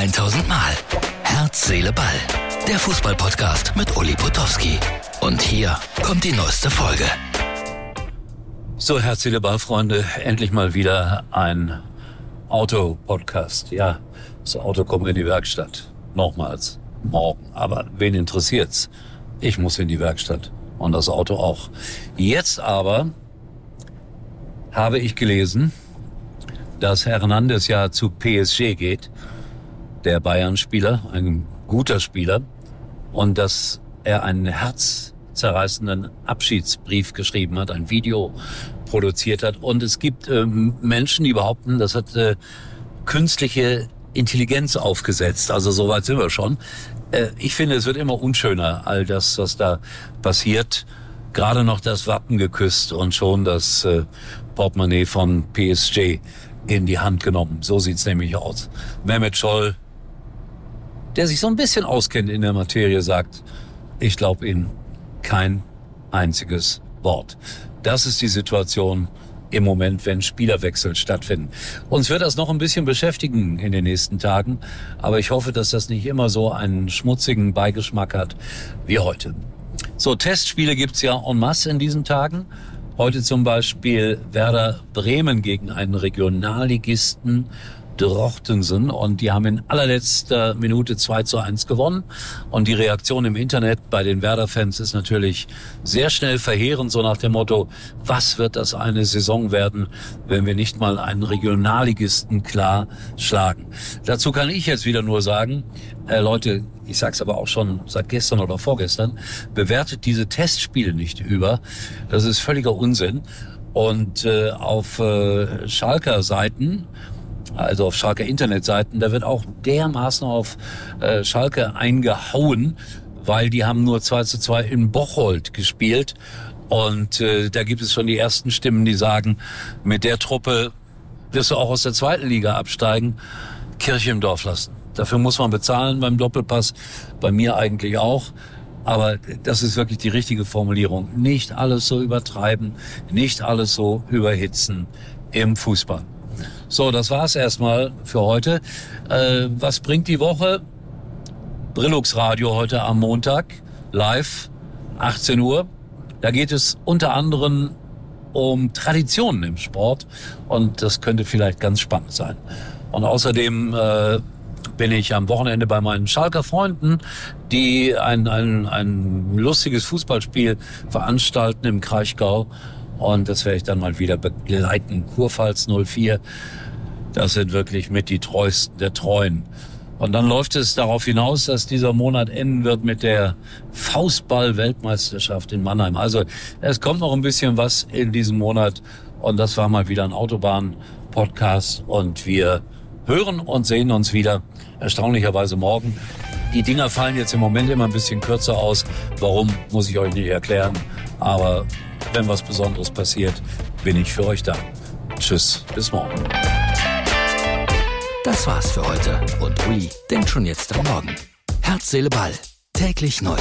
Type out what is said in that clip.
1000 Mal. Herz, Seele, Ball. Der Fußballpodcast mit Uli Potowski. Und hier kommt die neueste Folge. So, Herz, Seele, Ball, Freunde. Endlich mal wieder ein Auto-Podcast. Ja, das Auto kommt in die Werkstatt. Nochmals. Morgen. Aber wen interessiert's? Ich muss in die Werkstatt. Und das Auto auch. Jetzt aber habe ich gelesen, dass Hernandez ja zu PSG geht, der Bayern-Spieler, ein guter Spieler, und dass er einen herzzerreißenden Abschiedsbrief geschrieben hat, ein Video produziert hat. Und es gibt ähm, Menschen, die behaupten, das hat äh, künstliche Intelligenz aufgesetzt. Also soweit sind wir schon. Äh, ich finde, es wird immer unschöner, all das, was da passiert. Gerade noch das Wappen geküsst und schon das äh, Portemonnaie von PSG in die Hand genommen. So sieht's nämlich aus. Mehmet Scholl, der sich so ein bisschen auskennt in der Materie, sagt, ich glaube Ihnen kein einziges Wort. Das ist die Situation im Moment, wenn Spielerwechsel stattfinden. Uns wird das noch ein bisschen beschäftigen in den nächsten Tagen, aber ich hoffe, dass das nicht immer so einen schmutzigen Beigeschmack hat wie heute. So, Testspiele gibt's ja en masse in diesen Tagen. Heute zum Beispiel Werder Bremen gegen einen Regionalligisten Drochtensen und die haben in allerletzter Minute 2 zu 1 gewonnen. Und die Reaktion im Internet bei den Werder-Fans ist natürlich sehr schnell verheerend, so nach dem Motto, was wird das eine Saison werden, wenn wir nicht mal einen Regionalligisten klar schlagen. Dazu kann ich jetzt wieder nur sagen, äh, Leute, ich sag's aber auch schon seit gestern oder vorgestern, bewertet diese Testspiele nicht über. Das ist völliger Unsinn. Und äh, auf äh, Schalker Seiten also auf Schalke Internetseiten, da wird auch dermaßen auf äh, Schalke eingehauen, weil die haben nur 2 zu 2 in Bocholt gespielt. Und äh, da gibt es schon die ersten Stimmen, die sagen, mit der Truppe wirst du auch aus der zweiten Liga absteigen, Kirche im Dorf lassen. Dafür muss man bezahlen beim Doppelpass, bei mir eigentlich auch. Aber das ist wirklich die richtige Formulierung. Nicht alles so übertreiben, nicht alles so überhitzen im Fußball. So, das war's erstmal für heute. Äh, was bringt die Woche? Brillux Radio heute am Montag, live, 18 Uhr. Da geht es unter anderem um Traditionen im Sport und das könnte vielleicht ganz spannend sein. Und außerdem äh, bin ich am Wochenende bei meinen Schalker Freunden, die ein, ein, ein lustiges Fußballspiel veranstalten im Kraichgau. Und das werde ich dann mal wieder begleiten. Kurpfalz 04, das sind wirklich mit die treuesten der Treuen. Und dann läuft es darauf hinaus, dass dieser Monat enden wird mit der Faustball-Weltmeisterschaft in Mannheim. Also es kommt noch ein bisschen was in diesem Monat. Und das war mal wieder ein Autobahn-Podcast. Und wir hören und sehen uns wieder erstaunlicherweise morgen. Die Dinger fallen jetzt im Moment immer ein bisschen kürzer aus. Warum, muss ich euch nicht erklären. Aber wenn was Besonderes passiert, bin ich für euch da. Tschüss, bis morgen. Das war's für heute und Uli denkt schon jetzt am Morgen. Herz, Seele, Ball. Täglich neu.